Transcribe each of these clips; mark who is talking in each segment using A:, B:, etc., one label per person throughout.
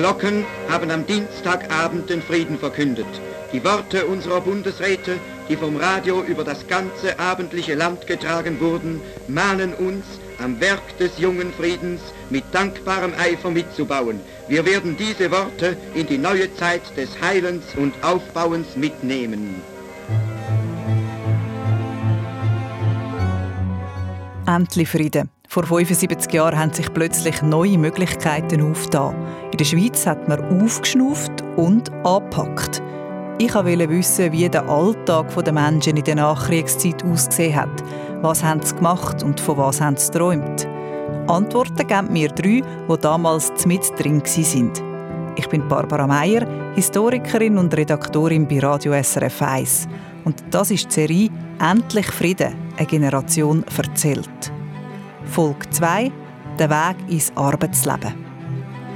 A: Glocken haben am Dienstagabend den Frieden verkündet. Die Worte unserer Bundesräte, die vom Radio über das ganze abendliche Land getragen wurden, mahnen uns, am Werk des jungen Friedens mit dankbarem Eifer mitzubauen. Wir werden diese Worte in die neue Zeit des Heilens und Aufbauens mitnehmen.
B: Endlich Frieden. Vor 75 Jahren haben sich plötzlich neue Möglichkeiten aufgetan. In der Schweiz hat man aufgeschnauft und angepackt. Ich wollte wissen, wie der Alltag der Menschen in der Nachkriegszeit ausgesehen hat. Was haben sie gemacht und von was haben sie geträumt? Antworten geben mir drei, die damals mit drin waren. Ich bin Barbara Meier, Historikerin und Redaktorin bei Radio SRF 1. Und das ist die Serie «Endlich Frieden – eine Generation erzählt». Folge 2 «Der Weg ins Arbeitsleben».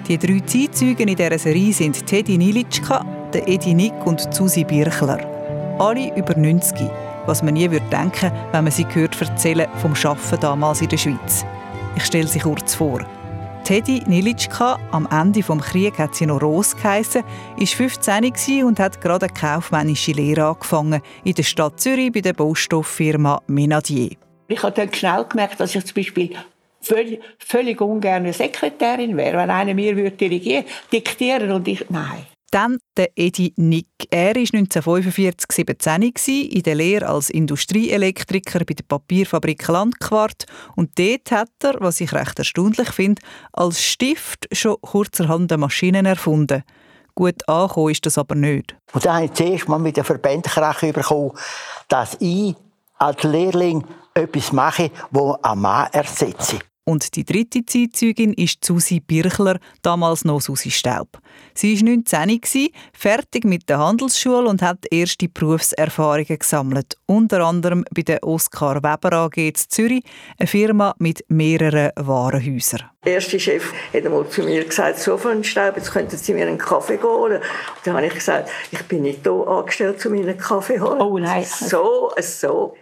B: Die drei Zeitzeugen in dieser Serie sind Teddy Nilitschka, Edi Nick und Susi Birchler. Alle über 90, was man nie würde denken, wenn man sie hört erzählen vom Schaffen damals in der Schweiz. Ich stelle sie kurz vor. Teddy Nilitschka, am Ende des Krieges hat sie noch Rose geheissen, war 15 und hat gerade eine kaufmännische Lehre angefangen in der Stadt Zürich bei der Baustofffirma Menadier.
C: Ich habe dann schnell gemerkt, dass ich zum Beispiel völlig, völlig ungern Sekretärin wäre, wenn einer mir würde dirigieren, diktieren und ich, nein.
B: Dann der Edi Nick. Er war 1945 17 in der Lehre als Industrieelektriker bei der Papierfabrik Landquart und dort hat er, was ich recht erstaunlich finde, als Stift schon kurzerhand Maschinen erfunden. Gut angekommen ist das aber nicht.
D: Und dann habe ich zuerst mal mit der Verbändenkreche bekommen, dass ich als Lehrling etwas mache, das ein Mann ersetze.
B: Und die dritte Zeitzeugin ist Susi Birchler, damals noch Susi Staub. Sie war 19, fertig mit der Handelsschule und hat erste Berufserfahrungen gesammelt. Unter anderem bei der Oskar Weber AG in Zürich, eine Firma mit mehreren Warenhäusern.
E: Der erste Chef hat einmal zu mir gesagt, so von Staub, jetzt könnten Sie mir einen Kaffee holen. Und dann habe ich gesagt, ich bin nicht hier angestellt, um mir einen Kaffee zu holen.
C: Oh nein.
E: So, so.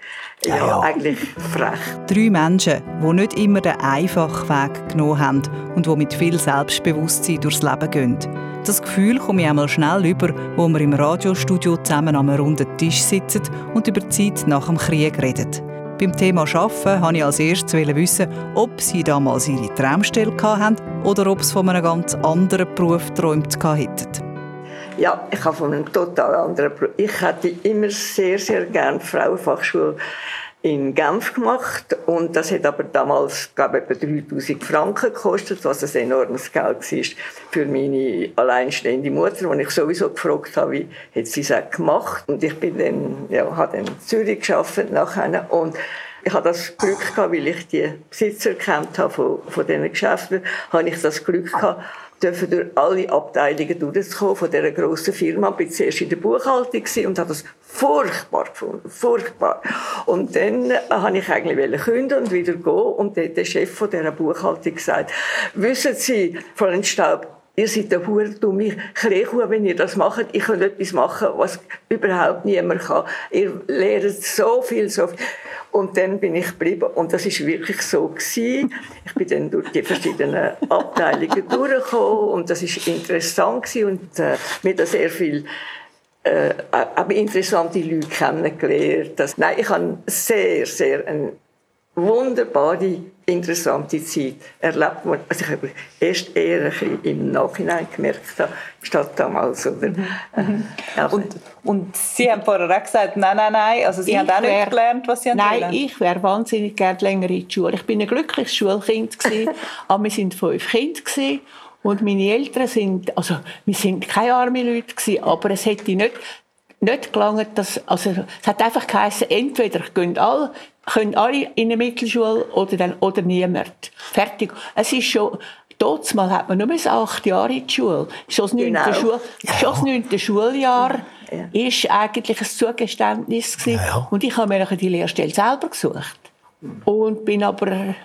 E: Ja, ja, eigentlich frech.
B: Drei Menschen, die nicht immer den einfachen Weg genommen haben und die mit viel Selbstbewusstsein durchs Leben gehen. Das Gefühl komme ich einmal schnell über, wo wir im Radiostudio zusammen am runden Tisch sitzen und über die Zeit nach dem Krieg reden. Beim Thema Arbeiten wollte ich als erstes wissen, ob sie damals ihre Traumstelle hatten oder ob sie von einem ganz anderen Beruf geträumt hätten.
E: Ja, ich habe von einem total anderen Beruf. Ich hätte immer sehr, sehr gerne die Frauenfachschule in Genf gemacht und das hat aber damals, glaube ich, etwa 3000 Franken gekostet, was ein enormes Geld war für meine alleinstehende Mutter, wo ich sowieso gefragt habe, wie hat sie das gemacht und ich bin dann, ja, habe dann in Zürich gearbeitet nachher und ich habe das Glück gehabt, weil ich die Besitzer kennt habe von, von diesen Geschäften, habe ich das Glück gehabt, dürfen durch alle Abteilungen durchzukommen von dieser grossen Firma. Ich war zuerst in der Buchhaltung und habe das furchtbar gefunden. Furchtbar. Und dann äh, habe ich eigentlich kündigen und wieder gehen. Und dann der Chef von dieser Buchhaltung gesagt, wissen Sie, Frau Staub, ihr seid der hure dumme Krechua, wenn ihr das macht. Ich kann etwas machen, was überhaupt niemand kann. Ihr lernt so viel, so viel. Und dann bin ich geblieben. Und das ist wirklich so gewesen. Ich bin dann durch die verschiedenen Abteilungen durchgekommen. Und das ist interessant gewesen. Und äh, mir da sehr viel äh, aber interessante Leute kennengelernt. Das, nein, ich habe sehr, sehr eine wunderbare, interessante Zeit erlebt. Also ich habe erst eher ein im Nachhinein gemerkt, statt damals. Oder? Mhm.
B: Äh, also. und, und Sie haben vorher auch gesagt, nein, nein, nein, also Sie ich haben auch nicht gelernt, was Sie
C: Nein, wollen. ich wäre wahnsinnig gerne länger in die Schule. Ich bin ein glückliches Schulkind aber wir sind fünf Kinder gewesen. Und meine Eltern sind, also wir sind keine armen Leute gewesen, aber es hätte nicht, nicht gelangt, dass, also es hat einfach geheißen, entweder gehen alle, können alle in eine Mittelschule oder dann, oder niemand. Fertig. Es ist schon, Dort mal hat man nur bis acht Jahre in die Schule. Schon das neunte, genau. Schul schon das neunte Schuljahr ja. ist eigentlich ein Zugeständnis gewesen. Ja, ja. Und ich habe mir die Lehrstelle selber gesucht. Und bin aber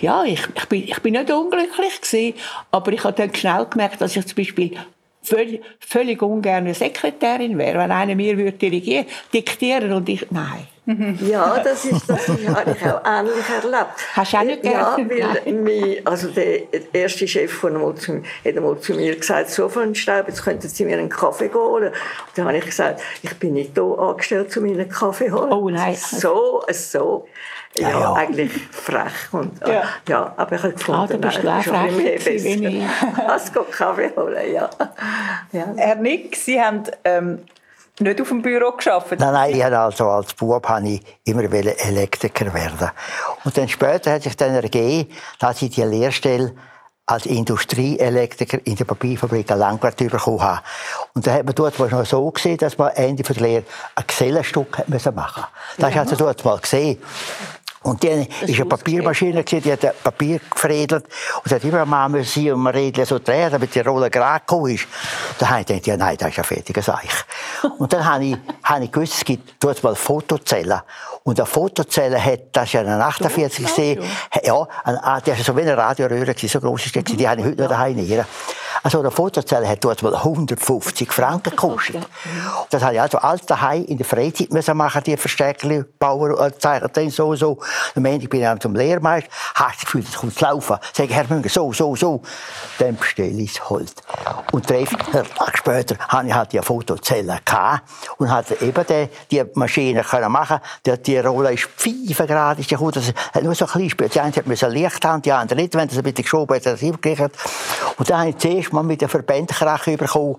C: ja, ich, ich, bin, ich bin nicht unglücklich gewesen, aber ich habe dann schnell gemerkt, dass ich zum Beispiel völlig, völlig ungern Sekretärin wäre, wenn einer mir würde dirigieren, diktieren und ich, nein.
E: Ja, das ist, das habe ich auch ähnlich erlebt.
C: Hast du auch nicht
E: Ja, weil mein, also der erste Chef von einmal zu, hat einmal zu mir gesagt, so von Staub, jetzt könnten Sie mir einen Kaffee holen. Und dann habe ich gesagt, ich bin nicht hier angestellt, um Ihnen einen Kaffee zu holen.
C: Oh, nein.
E: So, so. Ja,
D: Ja, ja.
E: eigentlich frech. Und,
C: Ja.
E: ja. aber ich habe gefunden,
C: Ah, du bist
E: nein, bisschen
C: frech
E: mehr besser. Als gehen Kaffee holen, ja. ja.
B: Herr Nick, Sie haben ähm, nicht auf dem Büro gearbeitet.
D: Nein, nein, ich also als Bub habe ich immer Elektriker werden. Und dann später hat sich dann ergeben, dass ich die Lehrstelle als Industrieelektriker in der Papierfabrik in Langwart bekommen habe. Und da hat man dort noch so gesehen, dass man Ende der Lehre ein Gesellenstück machen. Das hast du dort mal gesehen. Und dann ist eine Papiermaschine, gewesen, die hat das Papier gefriedelt. Und hat immer mal und man Rädchen so drehen, damit die Rolle gerade gekommen ist. Da habe ich gedacht, ja, nein, das ist ein fertiges Seich. Und dann habe ich, habe ich gewusst, es gibt dort mal Fotozellen. Und eine Fotozelle hat, das ist ja eine 48 gesehen, ja, ein, das ist so wie eine Radioröhre, gewesen, so groß ist die, gewesen, die habe ich heute noch daheim hier. Also eine Fotozelle hat dort mal 150 Franken gekostet. Das habe ich also alles daheim in der Freizeit müssen machen, die Verstärker bauen, äh, zeichnen, so und so. Am Ende bin ich dann zum Lehrmeister, hast das Gefühl, es kommt zu laufen. Sag Herr Münger, so, so, so. Dann bestelle ich das Holz. Und drei, vier Tage später hatte ich halt die Fotozelle gehabt und hatte eben die, die Maschine können machen. Die, die Rolle ist 5 Grad, ist die gut. Das hat nur so ein kleines Spiel. Die eine hat Licht haben, die andere nicht. Wenn das ein bisschen geschoben hat, hat das übergerichtet. Und dann habe ich zuerst mal mit der Verbändkrache bekommen,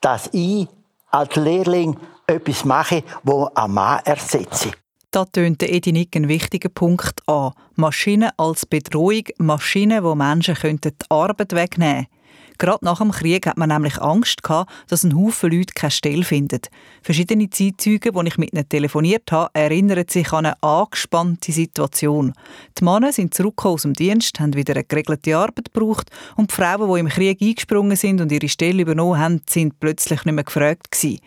D: dass ich als Lehrling etwas mache, das ein Mann ersetze.
B: Da tönt Edi Nick einen wichtigen Punkt an. Maschinen als Bedrohung, Maschinen, die Menschen die Arbeit wegnehmen könnten. Gerade nach dem Krieg hat man nämlich Angst gehabt, dass ein Haufen Leute keine Stelle finden. Verschiedene Zeitzeugen, die ich mit ihnen telefoniert habe, erinnern sich an eine angespannte Situation. Die Männer sind zurückgekommen aus dem Dienst, haben wieder eine geregelte Arbeit gebraucht und die Frauen, die im Krieg eingesprungen sind und ihre Stelle übernommen haben, sind plötzlich nicht mehr gefragt gewesen.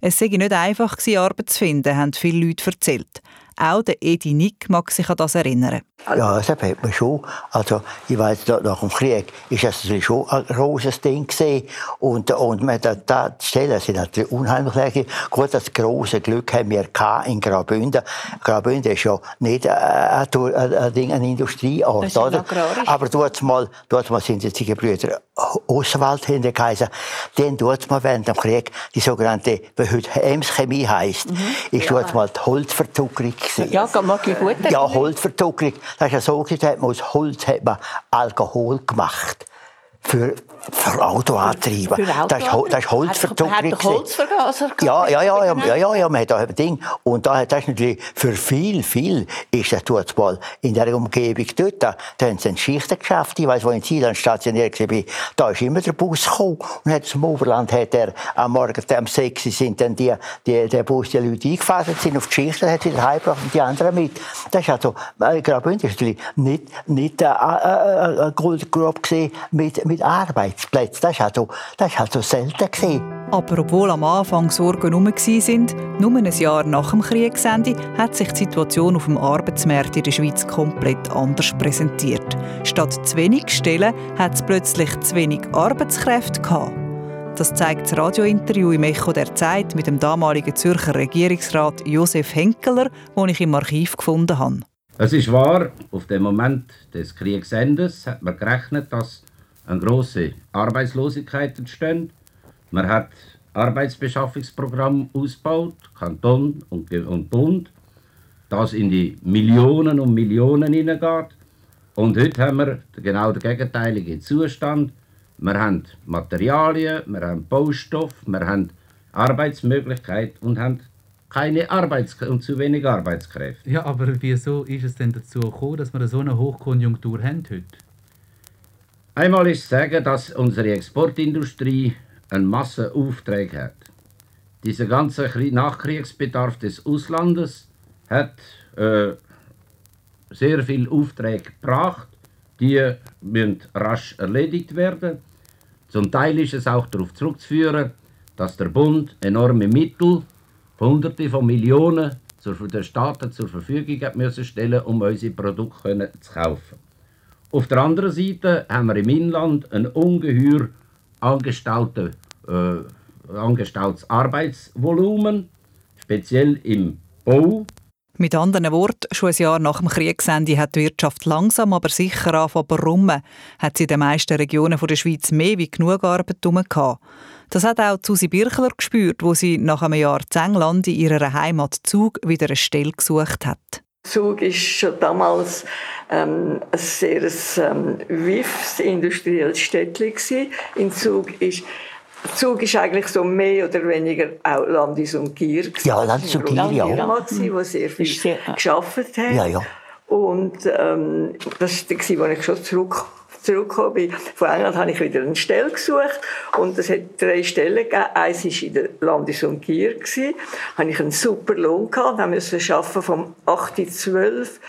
B: Es sei nicht einfach gewesen, Arbeit zu finden, haben viele Leute erzählt. Auch der Edi Nick mag sich an das erinnern.
D: Ja, das hat man schon. Also, ich da- nach dem Krieg ist das natürlich schon ein großes Ding gewesen. Und, und man, da, da, die Stellen sind natürlich unheimlich leer. Gut, das große Glück haben wir in Graubünden. Graubünden ist ja nicht äh, ein, ein, ein, Ding, ein Industrieort,
C: Das ist
D: oder? Aber dort mal, dort mal sind jetzt die Gebrüder Oswald hinter geheißen. Dann dort mal während dem Krieg die sogenannte, wie heute Ems Chemie heisst, ist dort mal die Holzverzuckerung gewesen.
C: Ja, mag ich gut.
D: Ja, Holzverzuckerung. Das ist ja so, hat man aus Holz hat man Alkohol gemacht. Für, für Autoantriebe.
C: Für
D: Das ist, Hol- das ist gewesen.
C: Holzvergaser?
D: Ja, ja, ja, ja, ja, ja, ja, man hat da ein Ding. Und da das natürlich für viel, viel ist das dort mal in der Umgebung dort. Da, da haben sie ein Schichtengeschäft. Ich weiss, wo in Thailand stationiert war, da ist immer der Bus gekommen. Und hat zum Oberland hat er am Morgen um 6 Uhr sind dann die, die, der Bus, die Leute eingefahren sind auf die Schichten, hat sie wieder heimgebracht und die anderen mit. Das ist also, äh, Graubünden ist natürlich nicht, nicht äh, äh, äh, eine Goldgrube gewesen mit, mit Arbeitsplätzen. Das ist also, das also selten gewesen.
B: Aber obwohl am Anfang Sorgen herum waren, nur ein Jahr nach dem Kriegsende, hat sich die Situation auf dem Arbeitsmarkt in der Schweiz komplett anders präsentiert. Statt zu wenig Stellen hat es plötzlich zu wenig Arbeitskräfte gehabt. Das zeigt das Radiointerview im Echo der Zeit mit dem damaligen Zürcher Regierungsrat Josef Henkeler, das ich im Archiv gefunden habe.
F: Es ist wahr, auf den Moment des Kriegsendes hat man gerechnet, dass eine große Arbeitslosigkeit entsteht. Man hat Arbeitsbeschaffungsprogramm ausgebaut, Kanton und, und Bund, das in die Millionen und Millionen hineingeht. Und heute haben wir genau den gegenteiligen Zustand. Wir haben Materialien, wir haben Baustoff, wir haben Arbeitsmöglichkeiten und haben keine Arbeits und zu wenig Arbeitskräfte.
G: Ja, aber wieso ist es denn dazu gekommen, dass wir so eine Hochkonjunktur haben heute?
F: Einmal ist zu sagen, dass unsere Exportindustrie einen Massenauftrag hat. Dieser ganze Krie- Nachkriegsbedarf des Auslandes hat äh, sehr viel Aufträge gebracht. Die müssen rasch erledigt werden. Zum Teil ist es auch darauf zurückzuführen, dass der Bund enorme Mittel, Hunderte von Millionen, der Staaten zur Verfügung hat müssen stellen, um unsere Produkte zu kaufen. Auf der anderen Seite haben wir im Inland ein ungeheuer angestaute, äh, angestautes Arbeitsvolumen, speziell im Bau.
B: Mit anderen Worten, schon ein Jahr nach dem Kriegsende hat die Wirtschaft langsam aber sicher angefangen brummen, hat sie in den meisten Regionen der Schweiz mehr wie genug Arbeit gehabt. Das hat auch Susi Birchler gespürt, wo sie nach einem Jahr in England in ihrer Heimat Zug wieder eine Stelle gesucht hat.
E: Zug war schon damals ähm, ein sehr ähm, wiffes industrielles Städtchen. In Zug ist Zug ist eigentlich so mehr oder weniger auch Landis und Gier.
D: Ja, Landis und Gier, ja.
E: Firma, die mhm. sehr viel sehr, geschafft hat.
D: Ja, ja.
E: Und ähm, das war der, wo ich schon zurück zurückgekommen bin. Von England habe ich wieder eine Stelle gesucht und es hat drei Stellen gegeben. Eins war in der Landis- und Gier. Da hatte ich einen super Lohn gehabt. Da musste ich arbeiten vom 8.12 bis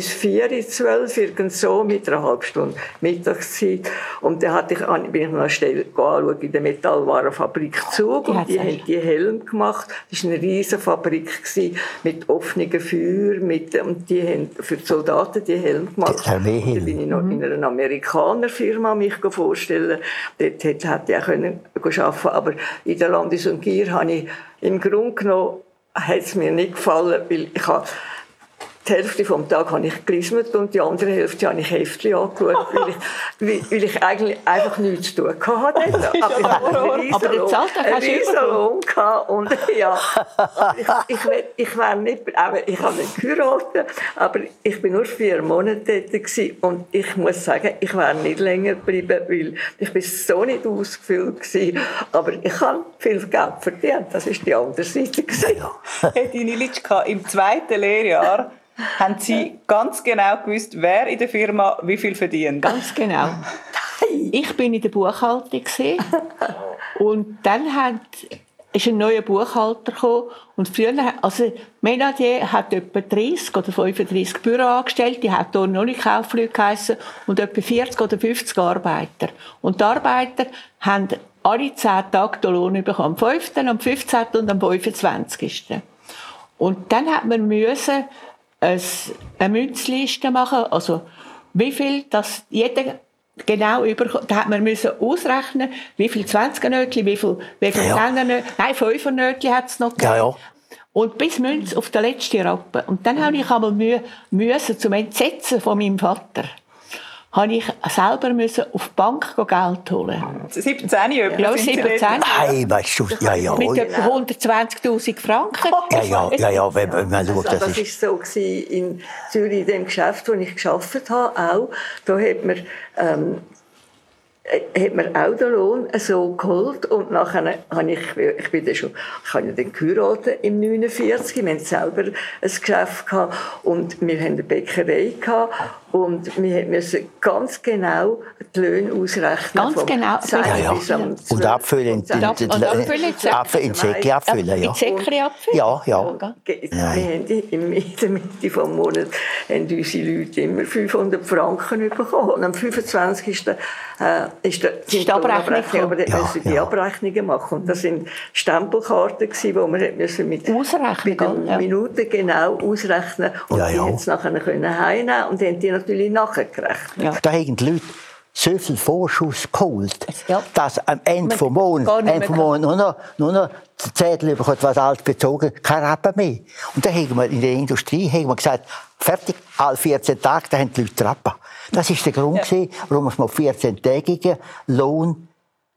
E: 4, 12, irgend so, mit einer halben Stunde Mittagszeit. Und dann hatte ich, bin ich noch schnell anschauen in der Metallwarenfabrik Zug und die haben die Helm gemacht. Das war eine riesige Fabrik mit offenen Feuer, mit, und die haben für die Soldaten die Helm gemacht. Dann bin ich noch in einer Amerikanerfirma mich vorstellen. Dort hätte ich auch können arbeiten aber in der Landis- und Gier habe ich im Grunde genommen hat es mir nicht gefallen, weil ich habe die Hälfte vom Tag habe ich gelismet und die andere Hälfte habe ich Heftchen angeschaut, weil ich, weil, ich eigentlich einfach nichts zu tun hatte. Aber ich hatte einen riesen Lohn und ja, ich, ich, ich wäre nicht, aber ich habe nicht geheiratet, aber ich bin nur vier Monate dort und ich muss sagen, ich wäre nicht länger geblieben, weil ich bin so nicht ausgefüllt gewesen, aber ich habe viel Geld verdient, das ist die andere Seite gewesen.
B: Hätte Nilitschka im zweiten Lehrjahr haben Sie ganz genau gewusst, wer in der Firma wie viel verdient?
C: Ganz genau. Ich bin in der Buchhaltung und dann hat ist ein neuer Buchhalter gekommen und früher, also Menadier hat etwa 30 oder 35 Büroangestellte, die hat hier noch nicht Kaufleute geheissen und etwa 40 oder 50 Arbeiter. Und die Arbeiter haben alle 10 Tage den Lohn bekommen, am 5., am 15. und am 25. Und dann hat man müssen eine Münzliste machen, also wie viel das jeder genau über, da hat man müssen ausrechnen, wie viel 20er Nötchen, wie viel, wie viel ja, ja. nein, 5er Nötchen hat es noch gegeben. Ja, ja. Und bis Münz auf der letzten Rappe. Und dann habe ich einmal Mühe, müssen zum Entsetzen von meinem Vater habe ich selber müssen auf die Bank Geld holen.
B: 17 etwa?
C: Ja, 17.
D: Nein, weißt du, ja, ja.
C: Mit etwa 120'000 Franken.
D: Ja, ja, ja, ja, wenn, man
E: schaut, das, das ist... so in Zürich, in dem Geschäft, wo ich gearbeitet habe, auch. Da hat man ähm, äh, hat man auch den Lohn so geholt und nachher habe ich, ich bin dann schon, ich habe ja dann geheiratet im 49, wir hatten selber ein Geschäft gehabt und wir haben eine Bäckerei gehabt und wir mussten ganz genau die Löhne ausrechnen.
C: Ganz genau.
D: Ja, ja. Und abfüllen. Und, und, und, abfüllen. In Säckchen abfüllen, ja.
C: In Säckchen abfüllen?
D: Ja, ja.
E: Wir haben in der Mitte des Monats haben unsere Leute immer 500 Franken bekommen. Und am 25. Ist
C: die Abrechnung.
E: Aber dann ja, müssen die ja. Abrechnungen machen. Und das sind Stempelkarten gewesen, wo wir müssen mit, mit ja. Minuten genau ausrechnen und ja, ja. die jetzt nachher können heimnehmen und haben die natürlich nachgerechnet.
D: Ja. Da haben die Leute so viel Vorschuss geholt, ja. dass am Ende vom Monat, Ende vom Monat nur noch, nur noch der Zettel bekommt, was alles bezogen, kein Rappen mehr. Und da haben wir in der Industrie haben wir gesagt, fertig, alle 14 Tage, da haben die Leute Rappen. Das war der Grund, ja. warum wir 14-tägigen Lohn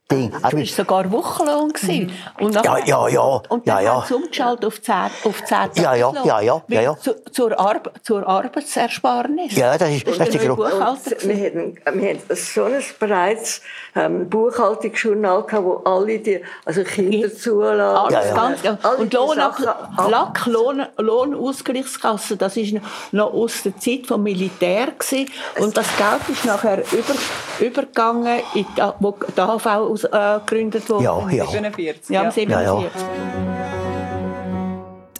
C: Ding. Das war sogar Wochenlohn. Mhm.
D: Und ja, ja, ja.
C: Und dann
D: ja,
C: ja. hat es umgeschaltet auf 10, auf 10
D: ja, ja, ja, ja, ja, ja.
C: Zu, zur, Arbe zur Arbeitsersparnis.
D: Ja, das ist, das ist der
E: Grund. Wir hatten, wir hatten so ein breites ähm, Buchhaltungsjournal, gehabt, wo alle die, also Kinderzulagen,
C: ja, ja. Ganz, ja. und Lohn, Lack, Lohn, Lohnausgleichskasse, das ist noch aus der Zeit vom Militär gewesen. und das Geld ist nachher über, übergegangen, in die, wo die AHV aus, äh, gegründet wurde.
D: Ja, ja.
C: 47. Ja, 47. Ja, ja.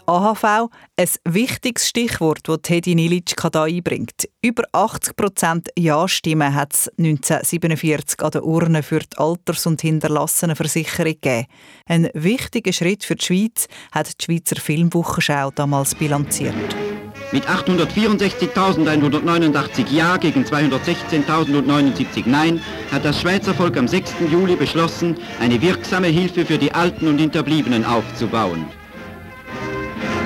B: AHV ein wichtiges Stichwort, das Teddy Nilitschka hier einbringt. Über 80 Prozent Ja-Stimmen hat es 1947 an der Urne für die Alters- und Hinterlassenenversicherung gegeben. Ein wichtiger Schritt für die Schweiz hat die Schweizer Filmwochenschau damals bilanziert.
A: Mit 864.189 Ja gegen 216.079 Nein hat das Schweizer Volk am 6. Juli beschlossen, eine wirksame Hilfe für die Alten und Hinterbliebenen aufzubauen.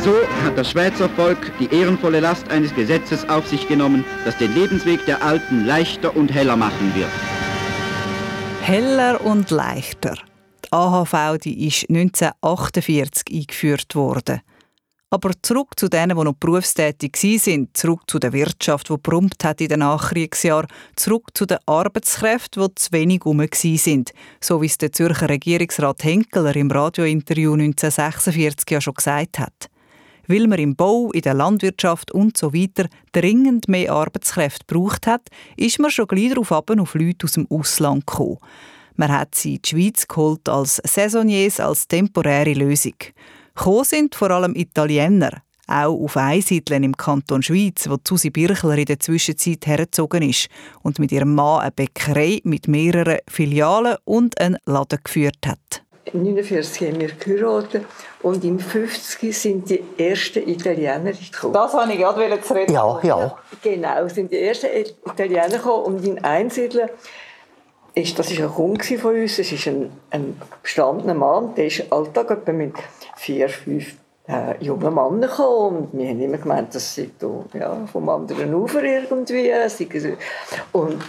A: So hat das Schweizer Volk die ehrenvolle Last eines Gesetzes auf sich genommen, das den Lebensweg der Alten leichter und heller machen wird.
B: Heller und leichter. Die AHV die ist 1948 eingeführt worden. Aber zurück zu denen, die noch berufstätig sind, zurück zu der Wirtschaft, die brummt hat in den Nachkriegsjahren, zurück zu den Arbeitskräften, die zu wenig herum sind, so wie es der Zürcher Regierungsrat Henkeler im Radiointerview 1946 ja schon gesagt hat. Weil man im Bau, in der Landwirtschaft und so weiter dringend mehr Arbeitskräfte braucht hat, ist man schon gleich darauf ab auf Leute aus dem Ausland gekommen. Man hat sie in die Schweiz geholt als Saisonniers, als temporäre Lösung. Gekommen sind vor allem Italiener, auch auf Einsiedeln im Kanton Schweiz, wo Susi Birchler in der Zwischenzeit hergezogen ist und mit ihrem Mann eine Bäckerei mit mehreren Filialen und einen Laden geführt hat.
E: 1949 haben wir geheiratet und im 50 sind die ersten Italiener gekommen.
C: Das wollte ich gerade zu reden.
D: Ja, ja.
E: Genau, sind die ersten Italiener gekommen und in Einsiedeln ist, das war ein Kunde von uns, es ist ein, ein bestandener Mann, der ist Alltag etwa mit vier, fünf äh, jungen Männern gekommen. Und wir haben immer gemeint, das sei ja, vom anderen Ufer irgendwie. Und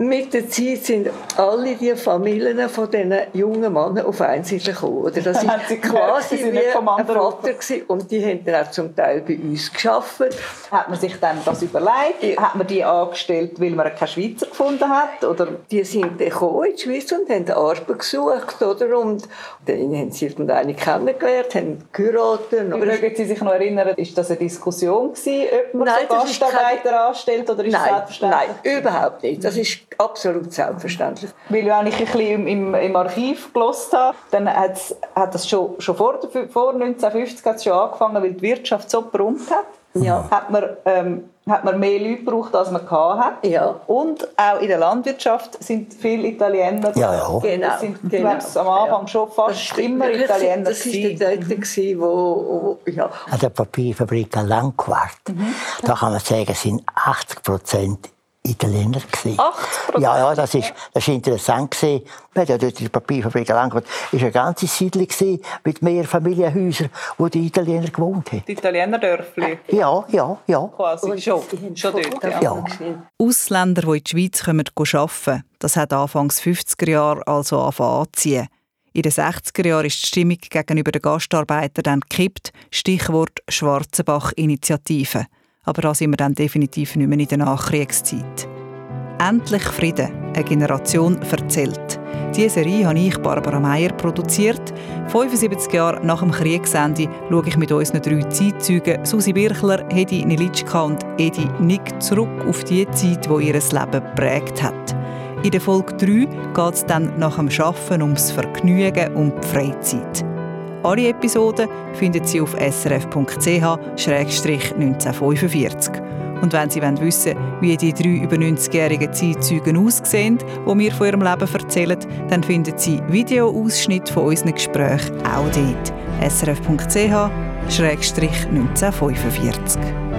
E: mit der Zeit sind alle die Familien von diesen jungen Männern auf Einsiedler gekommen. Oder das war quasi wie ein Vater gewesen. und die haben dann auch zum Teil bei uns geschafft.
C: Hat man sich dann das überlegt? Ja. Hat man die angestellt, weil man keine Schweizer gefunden hat? Oder?
E: Die sind dann gekommen in die Schweiz und haben Arbeit gesucht. Oder? Und dann haben sie irgendeine kennengelernt, haben geheiratet.
C: Mögen Sie sich noch erinnern, ist das eine Diskussion gewesen, ob man
E: nein,
C: so Gastarbeiter keine... anstellt? Oder ist
E: nein, nein, überhaupt nicht. Das ist absolut selbstverständlich.
C: Weil wenn ich ein bisschen im, im Archiv gelost habe, dann hat das schon, schon vor, vor 1950 hat schon angefangen, weil die Wirtschaft so brummt hat. Ja. Hat man, ähm, hat man mehr Leute gebraucht, als man hatte.
E: Ja.
C: Und auch in der Landwirtschaft sind viele Italiener.
D: Ja, ja.
E: Genau.
C: sind genau. am Anfang ja. schon fast immer Italiener.
E: Das war der Dort, wo, wo, ja.
D: An der Papierfabrik Langquart, mhm. da kann man sagen, sind 80 Prozent Italiener. Gewesen. Ja, ja, das ist, das ist interessant. Gewesen. Wir ja dort in der Papierfabrik Langfurt. Es war eine ganze Siedlung mit mehr Familienhäusern, wo die Italiener gewohnt haben.
C: Die Italienerdörfli?
D: Ja, ja, ja.
C: Quasi schon, schon dort, ja.
D: ja.
B: Ausländer, die in die Schweiz kommen, arbeiten, das hat Anfangs 50er Jahre also angefangen anzuziehen. In den 60er Jahren ist die Stimmung gegenüber den Gastarbeitern dann gekippt. Stichwort Schwarzenbach-Initiative aber da sind wir dann definitiv nicht mehr in der Nachkriegszeit. Endlich Frieden, eine Generation erzählt. Diese Serie habe ich, Barbara Meyer, produziert. 75 Jahre nach dem Kriegsende schaue ich mit unseren drei Zeitzeugen Susi Birchler, Hedi Nilitschka und Edi Nick zurück auf die Zeit, die ihr Leben geprägt hat. In der Folge 3 geht es dann nach dem Arbeiten ums Vergnügen und die Freizeit. Alle Episoden finden Sie auf srf.ch-1945. Und wenn Sie wissen wollen, wie die drei über 90-jährigen Zeitzeugen aussehen, die mir von ihrem Leben erzählen, dann finden Sie Videoausschnitte von unseren Gesprächen auch dort. srf.ch-1945.